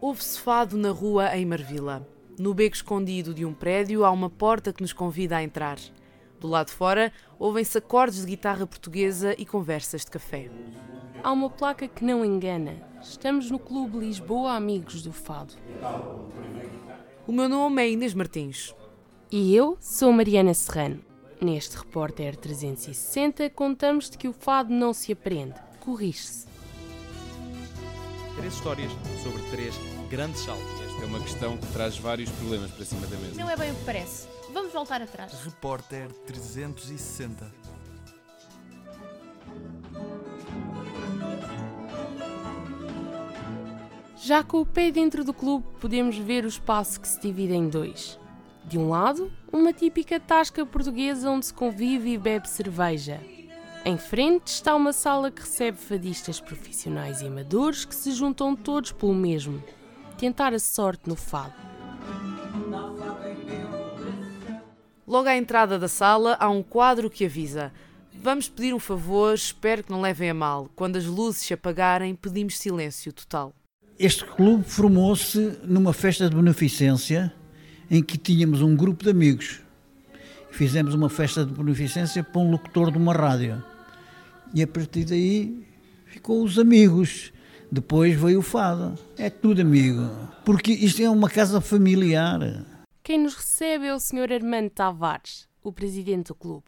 Houve-se fado na rua em Marvila. No beco escondido de um prédio há uma porta que nos convida a entrar. Do lado de fora, ouvem-se acordes de guitarra portuguesa e conversas de café. Há uma placa que não engana. Estamos no Clube Lisboa Amigos do Fado. O meu nome é Inês Martins. E eu sou Mariana Serrano. Neste Repórter 360 contamos-te que o fado não se aprende, corrige-se. Três histórias sobre três grandes saltos. Esta é uma questão que traz vários problemas para cima da mesa. Não é bem o que parece. Vamos voltar atrás. Repórter 360. Já com o pé dentro do clube, podemos ver o espaço que se divide em dois. De um lado, uma típica tasca portuguesa onde se convive e bebe cerveja. Em frente está uma sala que recebe fadistas profissionais e amadores que se juntam todos pelo mesmo: tentar a sorte no fado. Logo à entrada da sala há um quadro que avisa: Vamos pedir um favor, espero que não levem a mal. Quando as luzes se apagarem, pedimos silêncio total. Este clube formou-se numa festa de beneficência em que tínhamos um grupo de amigos. Fizemos uma festa de beneficência para um locutor de uma rádio. E a partir daí ficou os amigos. Depois veio o fado. É tudo amigo. Porque isto é uma casa familiar. Quem nos recebe é o Sr. Armando Tavares, o presidente do clube,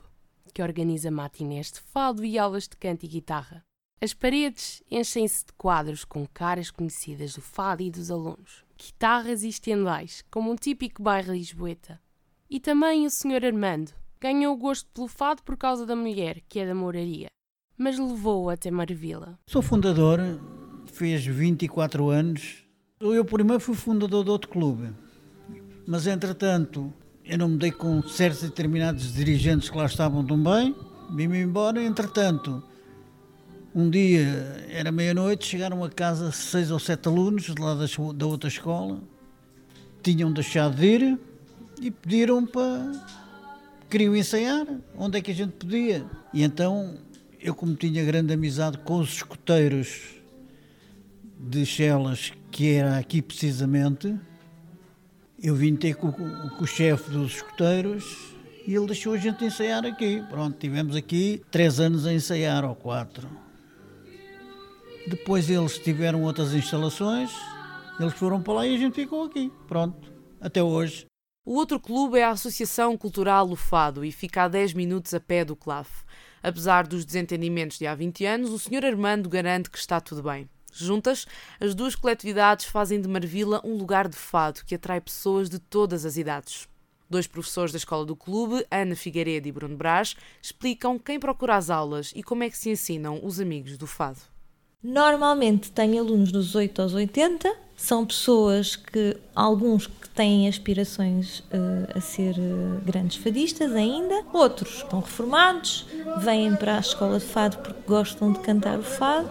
que organiza matinés de fado e aulas de canto e guitarra. As paredes enchem-se de quadros com caras conhecidas do fado e dos alunos, guitarras e estendais, como um típico bairro lisboeta. E também o Sr. Armando ganhou o gosto pelo fado por causa da mulher, que é da moraria, mas levou-o até Marvila. Sou fundador, fez 24 anos. Eu primeiro fui fundador de outro clube, mas entretanto eu não me dei com certos determinados dirigentes que lá estavam também, vim-me embora, entretanto um dia, era meia-noite, chegaram a casa seis ou sete alunos de lá da outra escola, tinham deixado de ir e pediram para. queriam ensaiar, onde é que a gente podia. E então, eu, como tinha grande amizade com os escoteiros de Chelas, que era aqui precisamente, eu vim ter com, com o chefe dos escoteiros e ele deixou a gente ensaiar aqui. Pronto, tivemos aqui três anos a ensaiar, ou quatro. Depois eles tiveram outras instalações, eles foram para lá e a gente ficou aqui. Pronto, até hoje. O outro clube é a Associação Cultural Lufado e fica a 10 minutos a pé do CLAF. Apesar dos desentendimentos de há 20 anos, o Sr. Armando garante que está tudo bem. Juntas, as duas coletividades fazem de Marvila um lugar de fado que atrai pessoas de todas as idades. Dois professores da escola do clube, Ana Figueiredo e Bruno Brás, explicam quem procura as aulas e como é que se ensinam os amigos do fado. Normalmente tenho alunos dos 8 aos 80, são pessoas que, alguns que têm aspirações uh, a ser uh, grandes fadistas ainda, outros estão reformados, vêm para a escola de fado porque gostam de cantar o fado.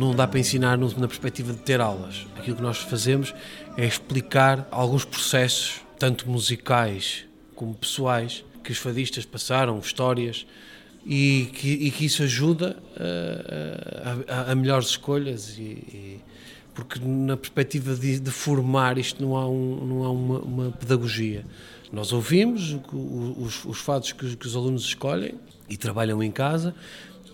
Não dá para ensinar na perspectiva de ter aulas. Aquilo que nós fazemos é explicar alguns processos, tanto musicais como pessoais, que os fadistas passaram, histórias, e que, e que isso ajuda a, a, a melhores escolhas. E, e, porque na perspectiva de, de, formar isto não há, um, não há uma, uma pedagogia. Nós ouvimos os, os fados que, que os alunos escolhem e trabalham em casa,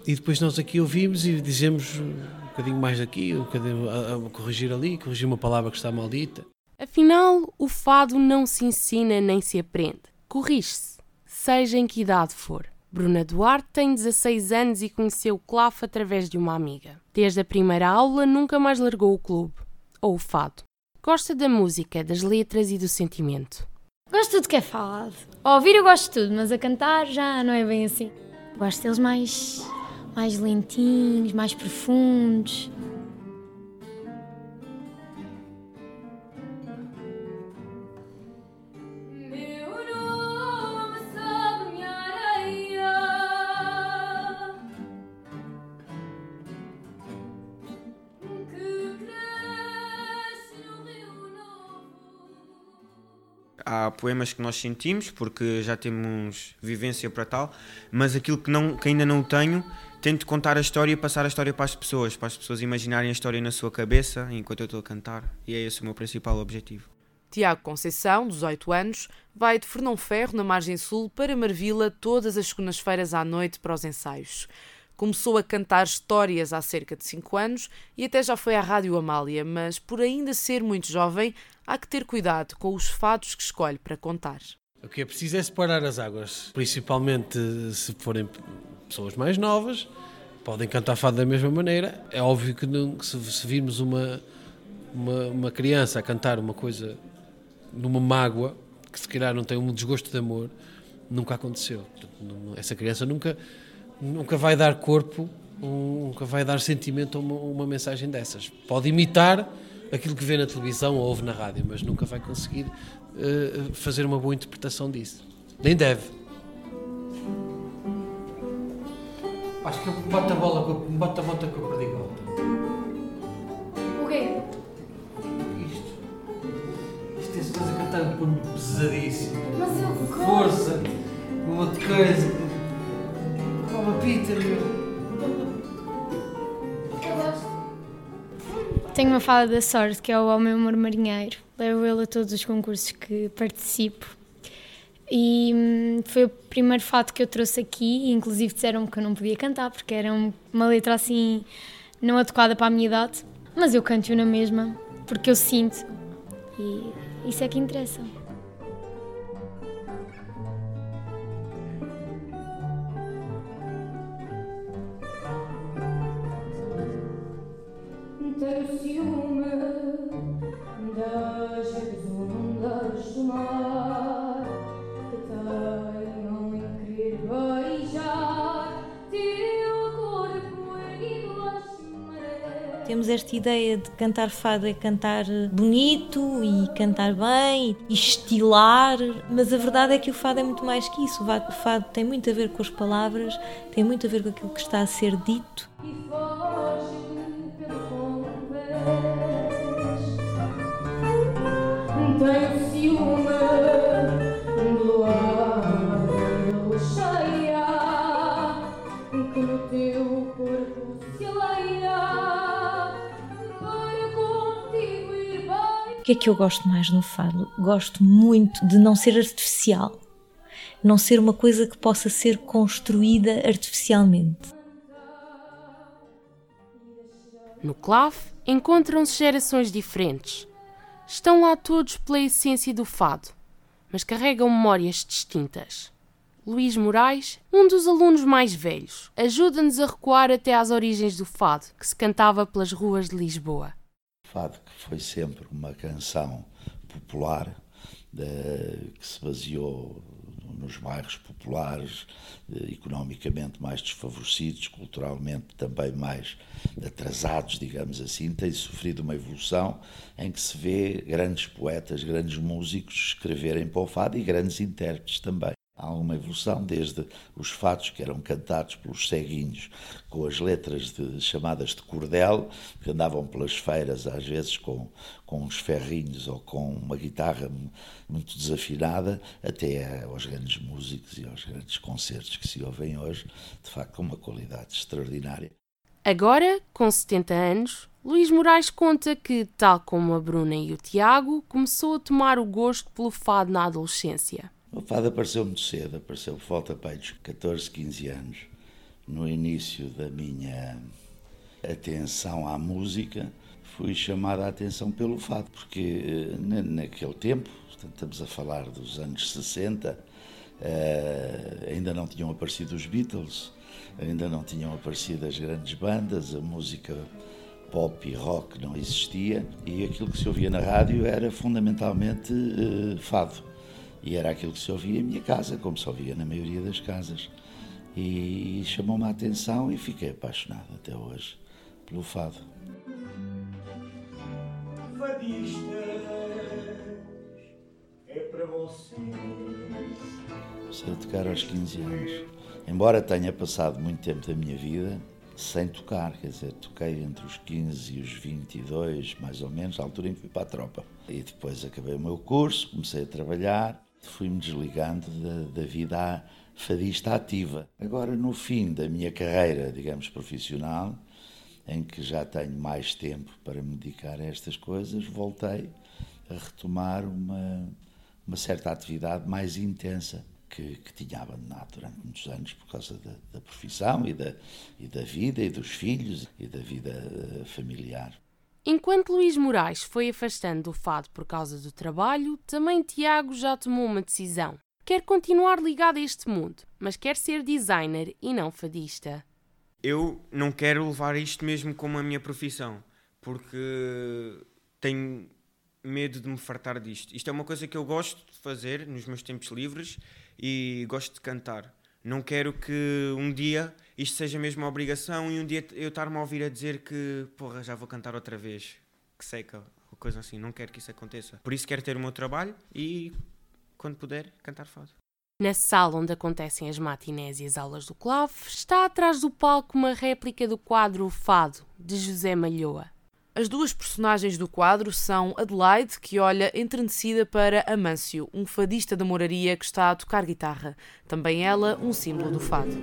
e depois nós aqui ouvimos e dizemos um bocadinho mais aqui, um bocadinho a, a corrigir ali, corrigir uma palavra que está maldita. Afinal, o fado não se ensina nem se aprende. Corrige-se, seja em que idade for. Bruna Duarte tem 16 anos e conheceu o CLAF através de uma amiga. Desde a primeira aula nunca mais largou o clube, ou o fado. Gosta da música, das letras e do sentimento. Gosto de tudo que é falado. A ouvir eu gosto de tudo, mas a cantar já não é bem assim. Gosto deles mais mais lentinhos, mais profundos. há poemas que nós sentimos porque já temos vivência para tal, mas aquilo que, não, que ainda não tenho tento contar a história e passar a história para as pessoas, para as pessoas imaginarem a história na sua cabeça enquanto eu estou a cantar, e é esse o meu principal objetivo. Tiago Conceição, 18 anos, vai de Fernão Ferro, na margem sul, para Marvila todas as segundas-feiras à noite para os ensaios. Começou a cantar histórias há cerca de 5 anos e até já foi à Rádio Amália, mas por ainda ser muito jovem, há que ter cuidado com os fados que escolhe para contar. O que é preciso é separar as águas, principalmente se forem pessoas mais novas, podem cantar fado da mesma maneira. É óbvio que, não, se, se virmos uma, uma, uma criança a cantar uma coisa numa mágoa, que se calhar não tem um desgosto de amor, nunca aconteceu. Essa criança nunca nunca vai dar corpo, nunca vai dar sentimento a uma, uma, mensagem dessas. Pode imitar aquilo que vê na televisão ou ouve na rádio, mas nunca vai conseguir uh, fazer uma boa interpretação disso. Nem deve. Acho que eu bate a bola, bate a bota com a perdigota. O quê? Isto. Isto é coisa que eu estou pesadíssimo. Mas eu gosto. Força, uma coisa. Peter. Tenho uma fala da sorte, que é o Ao Meu Amor Marinheiro. Levo ele a todos os concursos que participo. E hum, foi o primeiro fato que eu trouxe aqui, inclusive disseram que eu não podia cantar, porque era uma letra assim não adequada para a minha idade. Mas eu canto-o na mesma, porque eu sinto. E isso é que interessa. Temos esta ideia de cantar fado é cantar bonito e cantar bem e estilar, mas a verdade é que o fado é muito mais que isso. O fado tem muito a ver com as palavras, tem muito a ver com aquilo que está a ser dito. Tenho ciúme que é que eu gosto mais no fado? Gosto muito de não ser artificial, não ser uma coisa que possa ser construída artificialmente. No clave encontram-se gerações diferentes. Estão lá todos pela essência do fado, mas carregam memórias distintas. Luís Moraes, um dos alunos mais velhos, ajuda-nos a recuar até às origens do fado, que se cantava pelas ruas de Lisboa. Fado que foi sempre uma canção popular, de, que se baseou nos bairros populares, eh, economicamente mais desfavorecidos, culturalmente também mais atrasados, digamos assim, tem sofrido uma evolução em que se vê grandes poetas, grandes músicos escreverem para o fado e grandes intérpretes também. Há uma evolução desde os fatos que eram cantados pelos ceguinhos com as letras de, chamadas de cordel, que andavam pelas feiras às vezes com, com uns ferrinhos ou com uma guitarra muito desafinada, até aos grandes músicos e aos grandes concertos que se ouvem hoje, de facto com uma qualidade extraordinária. Agora, com 70 anos, Luís Moraes conta que, tal como a Bruna e o Tiago, começou a tomar o gosto pelo fado na adolescência. O fado apareceu muito cedo, apareceu por volta de 14, 15 anos. No início da minha atenção à música, fui chamada a atenção pelo fado, porque eh, naquele tempo, estamos a falar dos anos 60, eh, ainda não tinham aparecido os Beatles, ainda não tinham aparecido as grandes bandas, a música pop e rock não existia e aquilo que se ouvia na rádio era fundamentalmente uh, fado. E era aquilo que se ouvia em minha casa, como se ouvia na maioria das casas. E chamou-me a atenção e fiquei apaixonado até hoje pelo fado. Fadistas é para você. Comecei a tocar aos 15 anos. Embora tenha passado muito tempo da minha vida, sem tocar, quer dizer, toquei entre os 15 e os 22, mais ou menos, à altura em que fui para a tropa. E depois acabei o meu curso, comecei a trabalhar, fui-me desligando da, da vida fadista ativa. Agora, no fim da minha carreira, digamos, profissional, em que já tenho mais tempo para me dedicar a estas coisas, voltei a retomar uma, uma certa atividade mais intensa que, que tinha abandonado durante muitos anos por causa da, da profissão e da, e da vida e dos filhos e da vida eh, familiar. Enquanto Luís Moraes foi afastando do fado por causa do trabalho, também Tiago já tomou uma decisão. Quer continuar ligado a este mundo, mas quer ser designer e não fadista. Eu não quero levar isto mesmo como a minha profissão, porque tenho medo de me fartar disto. Isto é uma coisa que eu gosto de fazer nos meus tempos livres e gosto de cantar. Não quero que um dia isto seja mesmo uma obrigação e um dia eu estar-me a ouvir a dizer que, porra, já vou cantar outra vez, que seca, ou coisa assim. Não quero que isso aconteça. Por isso quero ter o meu trabalho e, quando puder, cantar fado. Na sala onde acontecem as matinés e as aulas do clave, está atrás do palco uma réplica do quadro Fado, de José Malhoa. As duas personagens do quadro são Adelaide, que olha entrenecida para Amâncio, um fadista da moraria que está a tocar guitarra. Também ela, um símbolo do fado.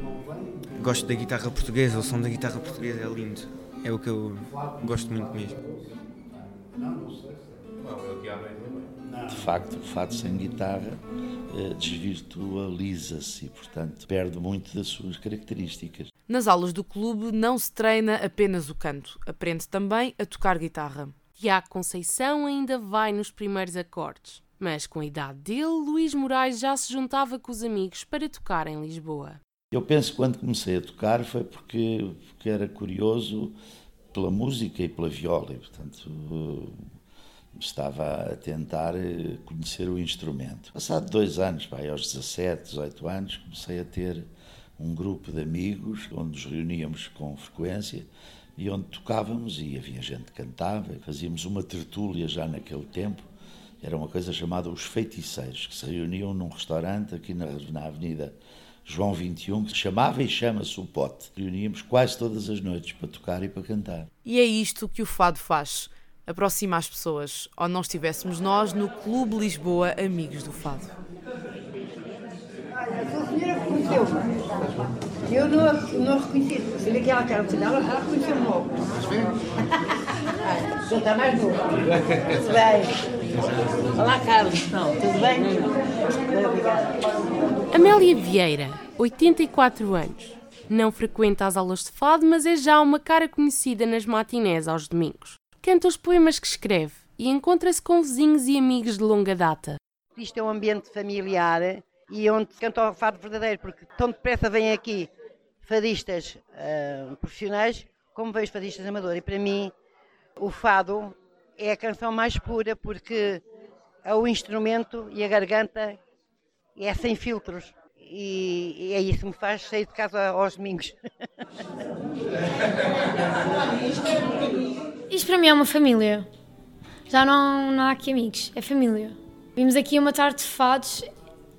Gosto da guitarra portuguesa, o som da guitarra portuguesa é lindo. É o que eu gosto muito mesmo. De facto, o fado sem guitarra eh, desvirtualiza-se e, portanto, perde muito das suas características. Nas aulas do clube não se treina apenas o canto, aprende também a tocar guitarra. Tiago Conceição ainda vai nos primeiros acordes, mas com a idade dele, Luís Moraes já se juntava com os amigos para tocar em Lisboa. Eu penso que quando comecei a tocar foi porque, porque era curioso pela música e pela viola, e, portanto estava a tentar eh, conhecer o instrumento. Passado dois anos, vai, aos 17, 18 anos, comecei a ter um grupo de amigos onde nos reuníamos com frequência e onde tocávamos e havia gente que cantava. Fazíamos uma tertúlia já naquele tempo. Era uma coisa chamada Os Feiticeiros, que se reuniam num restaurante aqui na, na Avenida João 21, que se chamava e chama-se o Pote. Reuníamos quase todas as noites para tocar e para cantar. E é isto que o fado faz aproxima as pessoas, ou não estivéssemos nós no Clube Lisboa Amigos do Fado. A senhora reconheceu. Eu não, não reconheci. Se vi aquela cara dela, ela reconheceu-me logo. Já está mais novo. Tudo bem. Olá, Carlos. Não, tudo bem? Bem, obrigada. Amélia Vieira, 84 anos. Não frequenta as aulas de fado, mas é já uma cara conhecida nas matinés aos domingos canta os poemas que escreve e encontra-se com vizinhos e amigos de longa data. Isto é um ambiente familiar e onde se canta o fado verdadeiro, porque tão depressa vêm aqui fadistas uh, profissionais como vejo fadistas amadores. E para mim, o fado é a canção mais pura porque é o instrumento e a garganta é sem filtros. E, e é isso que me faz sair de casa aos domingos. Isto para mim é uma família. Já não, não há aqui amigos, é família. Vimos aqui uma tarde de fados,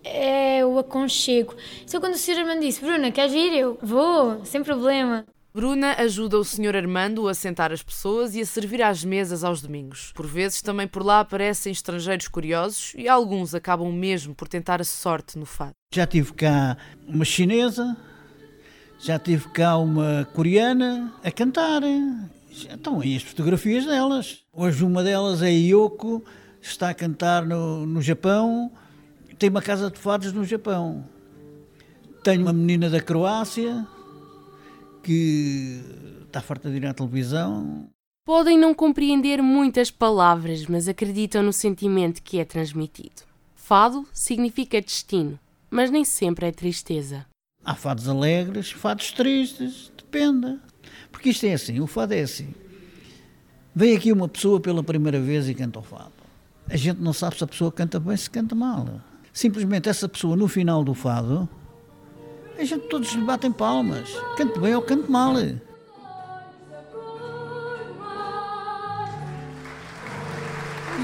é o aconchego. Só quando o Sr. Armando disse, Bruna, queres ir? Eu vou, sem problema. Bruna ajuda o Sr. Armando a sentar as pessoas e a servir às mesas aos domingos. Por vezes também por lá aparecem estrangeiros curiosos e alguns acabam mesmo por tentar a sorte no fado. Já tive cá uma chinesa, já tive cá uma coreana a cantar. Então, e as fotografias delas. Hoje uma delas é Yoko, está a cantar no, no Japão, tem uma casa de fados no Japão. Tenho uma menina da Croácia que está farta de ir à televisão. Podem não compreender muitas palavras, mas acreditam no sentimento que é transmitido. Fado significa destino, mas nem sempre é tristeza. Há fados alegres, fados tristes, depende. Porque isto é assim, o fado é assim. Vem aqui uma pessoa pela primeira vez e canta o fado. A gente não sabe se a pessoa canta bem, se canta mal. Simplesmente essa pessoa, no final do fado, a gente todos lhe batem palmas. Cante bem ou cante mal.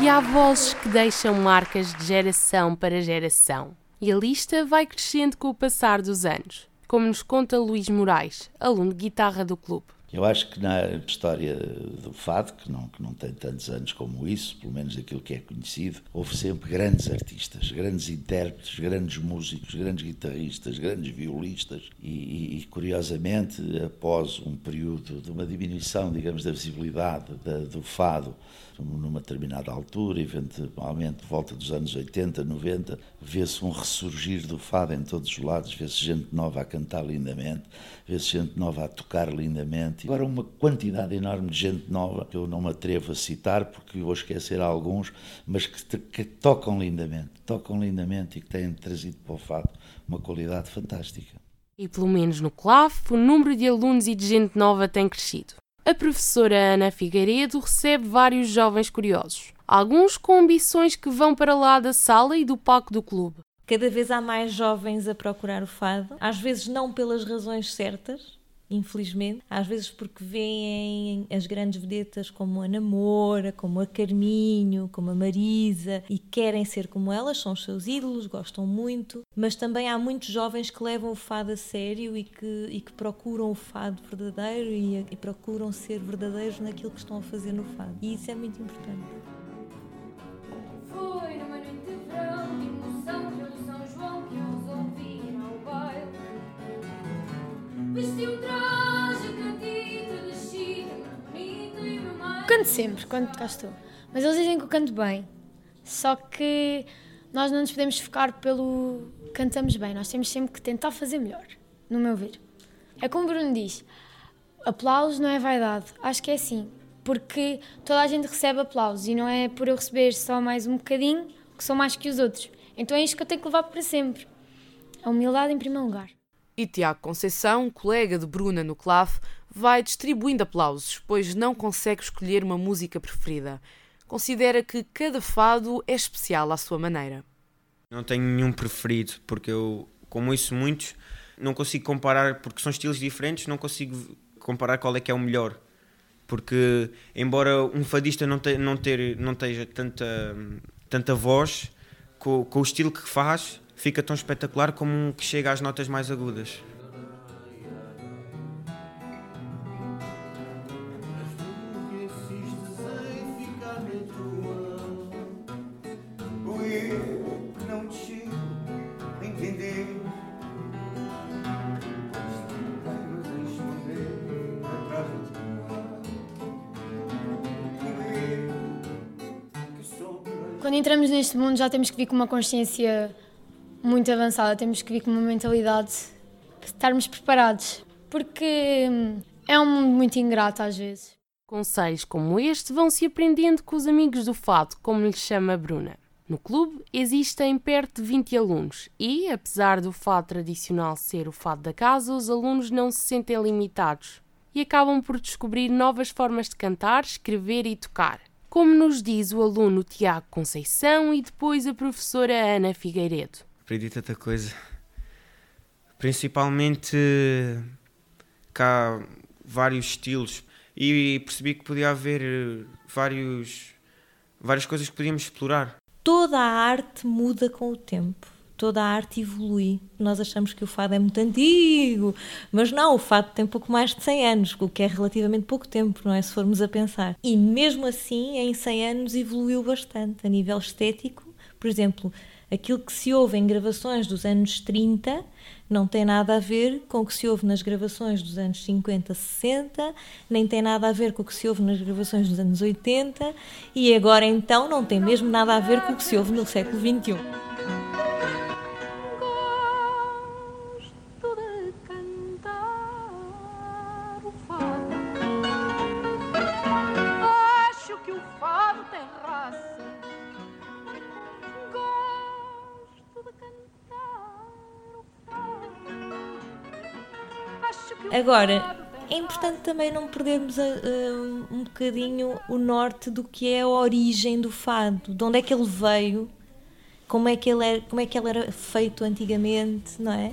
E há vozes que deixam marcas de geração para geração. E a lista vai crescendo com o passar dos anos. como nos conta Luís Moraes, aluno de guitarra do clube. Eu acho que na história do fado, que não, que não tem tantos anos como isso, pelo menos aquilo que é conhecido, houve sempre grandes artistas, grandes intérpretes, grandes músicos, grandes guitarristas, grandes violistas. E, e, curiosamente, após um período de uma diminuição, digamos, da visibilidade da, do fado, numa determinada altura, eventualmente volta dos anos 80, 90, vê-se um ressurgir do fado em todos os lados, vê-se gente nova a cantar lindamente, vê-se gente nova a tocar lindamente. Agora, uma quantidade enorme de gente nova, que eu não me atrevo a citar porque vou esquecer alguns, mas que, que tocam lindamente, tocam lindamente e que têm trazido para o fado uma qualidade fantástica. E pelo menos no CLAF, o número de alunos e de gente nova tem crescido. A professora Ana Figueiredo recebe vários jovens curiosos, alguns com ambições que vão para lá da sala e do palco do clube. Cada vez há mais jovens a procurar o fado, às vezes não pelas razões certas, infelizmente. Às vezes porque veem as grandes vedetas como a Namora, como a Carminho, como a Marisa e querem ser como elas, são os seus ídolos, gostam muito. Mas também há muitos jovens que levam o fado a sério e que, e que procuram o fado verdadeiro e, e procuram ser verdadeiros naquilo que estão a fazer no fado. E isso é muito importante. Foi numa noite de verão, Canto sempre, quando cá estou. Mas eles dizem que eu canto bem. Só que nós não nos podemos focar pelo cantamos bem, nós temos sempre que tentar fazer melhor, no meu ver. É como o Bruno diz: aplausos não é vaidade. Acho que é assim. Porque toda a gente recebe aplausos e não é por eu receber só mais um bocadinho que sou mais que os outros. Então é isto que eu tenho que levar para sempre. A humildade em primeiro lugar. E Tiago Conceição, colega de Bruna no CLAF, vai distribuindo aplausos, pois não consegue escolher uma música preferida. Considera que cada fado é especial à sua maneira. Não tenho nenhum preferido, porque eu, como isso muitos, não consigo comparar, porque são estilos diferentes, não consigo comparar qual é que é o melhor. Porque, embora um fadista não, te, não, ter, não tenha tanta, tanta voz, com, com o estilo que faz, fica tão espetacular como um que chega às notas mais agudas. Quando entramos neste mundo já temos que vir com uma consciência muito avançada, temos que vir com uma mentalidade de estarmos preparados, porque hum, é um mundo muito ingrato às vezes. Conselhos como este vão se aprendendo com os amigos do fado, como lhe chama Bruna. No clube existem perto de 20 alunos e, apesar do fado tradicional ser o fado da casa, os alunos não se sentem limitados e acabam por descobrir novas formas de cantar, escrever e tocar, como nos diz o aluno Tiago Conceição e depois a professora Ana Figueiredo. Aprendi tanta coisa. Principalmente cá vários estilos e percebi que podia haver eh, vários, várias coisas que podíamos explorar. Toda a arte muda com o tempo. Toda a arte evolui. Nós achamos que o fado é muito antigo, mas não, o fado tem pouco mais de 100 anos, o que é relativamente pouco tempo, não é? Se formos a pensar. E mesmo assim, em 100 anos, evoluiu bastante. A nível estético, por exemplo, Aquilo que se ouve em gravações dos anos 30 não tem nada a ver com o que se ouve nas gravações dos anos 50, 60, nem tem nada a ver com o que se ouve nas gravações dos anos 80 e agora então não tem mesmo nada a ver com o que se ouve no século 21. Agora, é importante também não perdermos a- a- um bocadinho o norte do que é a origem do fado, de onde é que ele veio, como é que ele, era, como é que ele era feito antigamente, não é?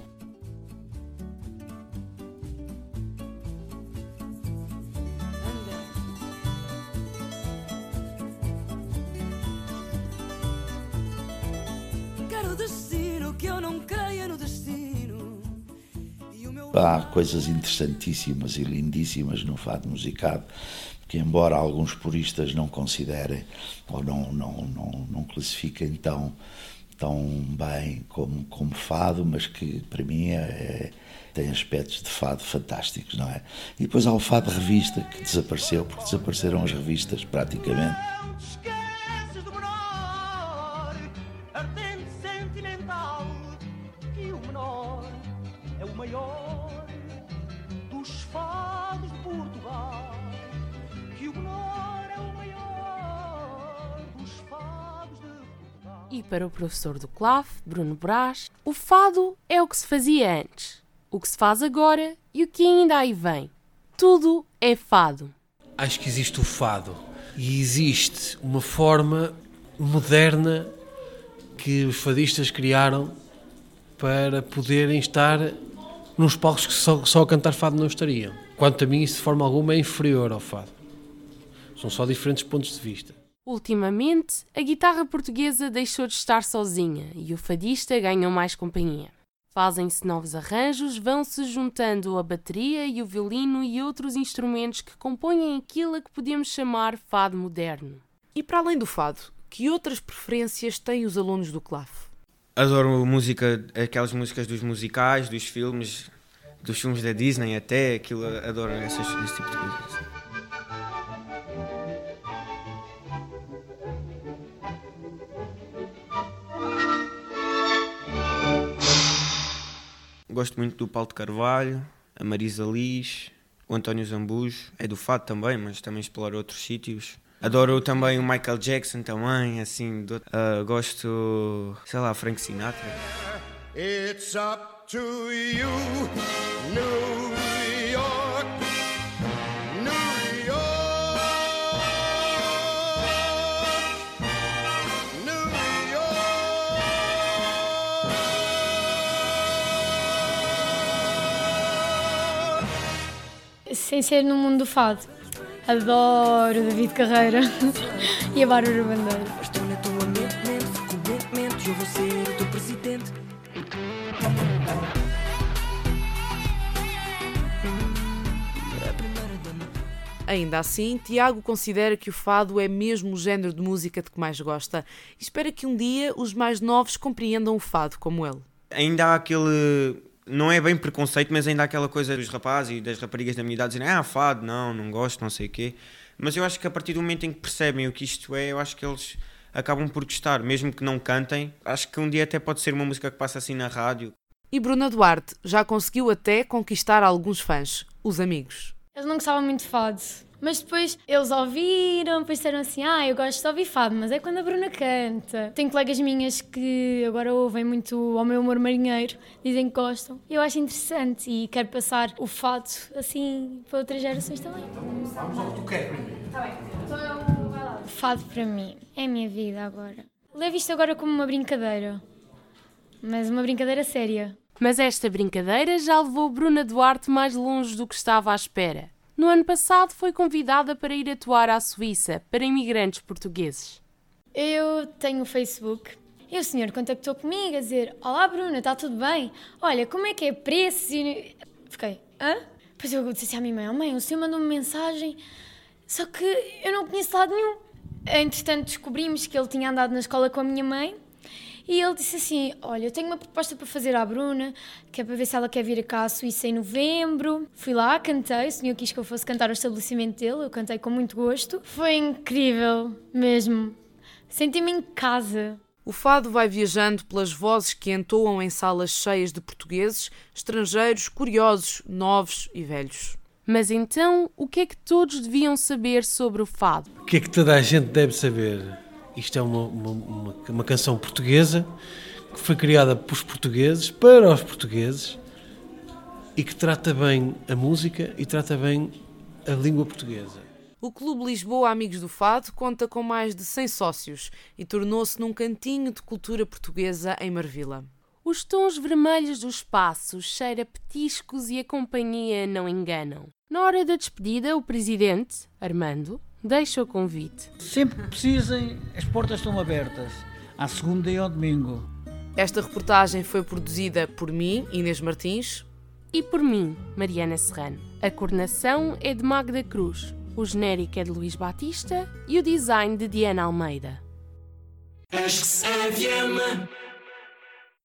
Há coisas interessantíssimas e lindíssimas no fado musicado, que embora alguns puristas não considerem ou não, não, não, não classifiquem tão, tão bem como, como fado, mas que para mim é, é, tem aspectos de fado fantásticos, não é? E depois há o fado revista, que desapareceu, porque desapareceram as revistas praticamente. Maior dos fados de Portugal. Que o menor é o maior dos fados de Portugal. E para o professor do CLAF, Bruno Brás, o fado é o que se fazia antes, o que se faz agora e o que ainda aí vem. Tudo é fado. Acho que existe o fado e existe uma forma moderna que os fadistas criaram para poderem estar nos palcos que só, só a cantar fado não estariam. Quanto a mim, isso de forma alguma é inferior ao fado. São só diferentes pontos de vista. Ultimamente, a guitarra portuguesa deixou de estar sozinha e o fadista ganhou mais companhia. Fazem-se novos arranjos, vão-se juntando a bateria e o violino e outros instrumentos que compõem aquilo a que podemos chamar fado moderno. E para além do fado, que outras preferências têm os alunos do CLAF? Adoro música, aquelas músicas dos musicais, dos filmes, dos filmes da Disney até, aquilo, adoro essas, esse tipo de coisas. Gosto muito do Paulo de Carvalho, a Marisa Liz, o António Zambujo, é do Fado também, mas também explora outros sítios. Adoro também o Michael Jackson também, assim, do- ah, gosto, sei lá, Frank Sinatra. It's up to you, New York, New York, New Sem ser no mundo do fado. Adoro David Carreira e a Bárbara Bandeira. Estou na tua mente, mente, frequentemente, eu vou ser o teu presidente. Ainda assim, Tiago considera que o fado é mesmo o género de música de que mais gosta e espera que um dia os mais novos compreendam o fado como ele. Ainda há aquele. Não é bem preconceito, mas ainda há aquela coisa dos rapazes e das raparigas da minha idade dizerem ah, fado, não, não gosto, não sei o quê. Mas eu acho que a partir do momento em que percebem o que isto é, eu acho que eles acabam por gostar, mesmo que não cantem. Acho que um dia até pode ser uma música que passa assim na rádio. E Bruna Duarte já conseguiu até conquistar alguns fãs, os amigos. Eles não gostavam muito de fado. Mas depois eles ouviram, depois disseram assim: Ah, eu gosto de ouvir fado, mas é quando a Bruna canta. Tenho colegas minhas que agora ouvem muito ao meu humor marinheiro, dizem que gostam. Eu acho interessante e quero passar o fado assim para outras gerações também. Vamos ao que tu queres primeiro. Tá bem, então eu. Fado para mim é a minha vida agora. Levo isto agora como uma brincadeira, mas uma brincadeira séria. Mas esta brincadeira já levou Bruna Duarte mais longe do que estava à espera. No ano passado foi convidada para ir atuar à Suíça para imigrantes portugueses. Eu tenho o Facebook e o senhor contactou comigo a dizer: Olá Bruna, está tudo bem? Olha, como é que é preço? Fiquei, hã? Depois eu disse assim à minha mãe: oh, Mãe, o senhor mandou-me mensagem, só que eu não conheço lado nenhum. Entretanto, descobrimos que ele tinha andado na escola com a minha mãe e ele disse assim: Olha, eu tenho uma proposta para fazer à Bruna, que é para ver se ela quer vir cá à Suíça em novembro. Fui lá, cantei, o senhor quis que eu fosse cantar ao estabelecimento dele, eu cantei com muito gosto. Foi incrível, mesmo. Senti-me em casa. O fado vai viajando pelas vozes que entoam em salas cheias de portugueses, estrangeiros, curiosos, novos e velhos. Mas então, o que é que todos deviam saber sobre o fado? O que é que toda a gente deve saber? Isto é uma, uma, uma, uma canção portuguesa que foi criada pelos portugueses, para os portugueses, e que trata bem a música e trata bem a língua portuguesa. O Clube Lisboa Amigos do Fado conta com mais de 100 sócios e tornou-se num cantinho de cultura portuguesa em Marvila. Os tons vermelhos do espaço, cheira a petiscos e a companhia não enganam. Na hora da despedida, o presidente, Armando, deixa o convite. Sempre que precisem, as portas estão abertas. À segunda e ao domingo. Esta reportagem foi produzida por mim, Inês Martins. E por mim, Mariana Serrano. A coordenação é de Magda Cruz, o genérico é de Luís Batista e o design de Diana Almeida. Acho que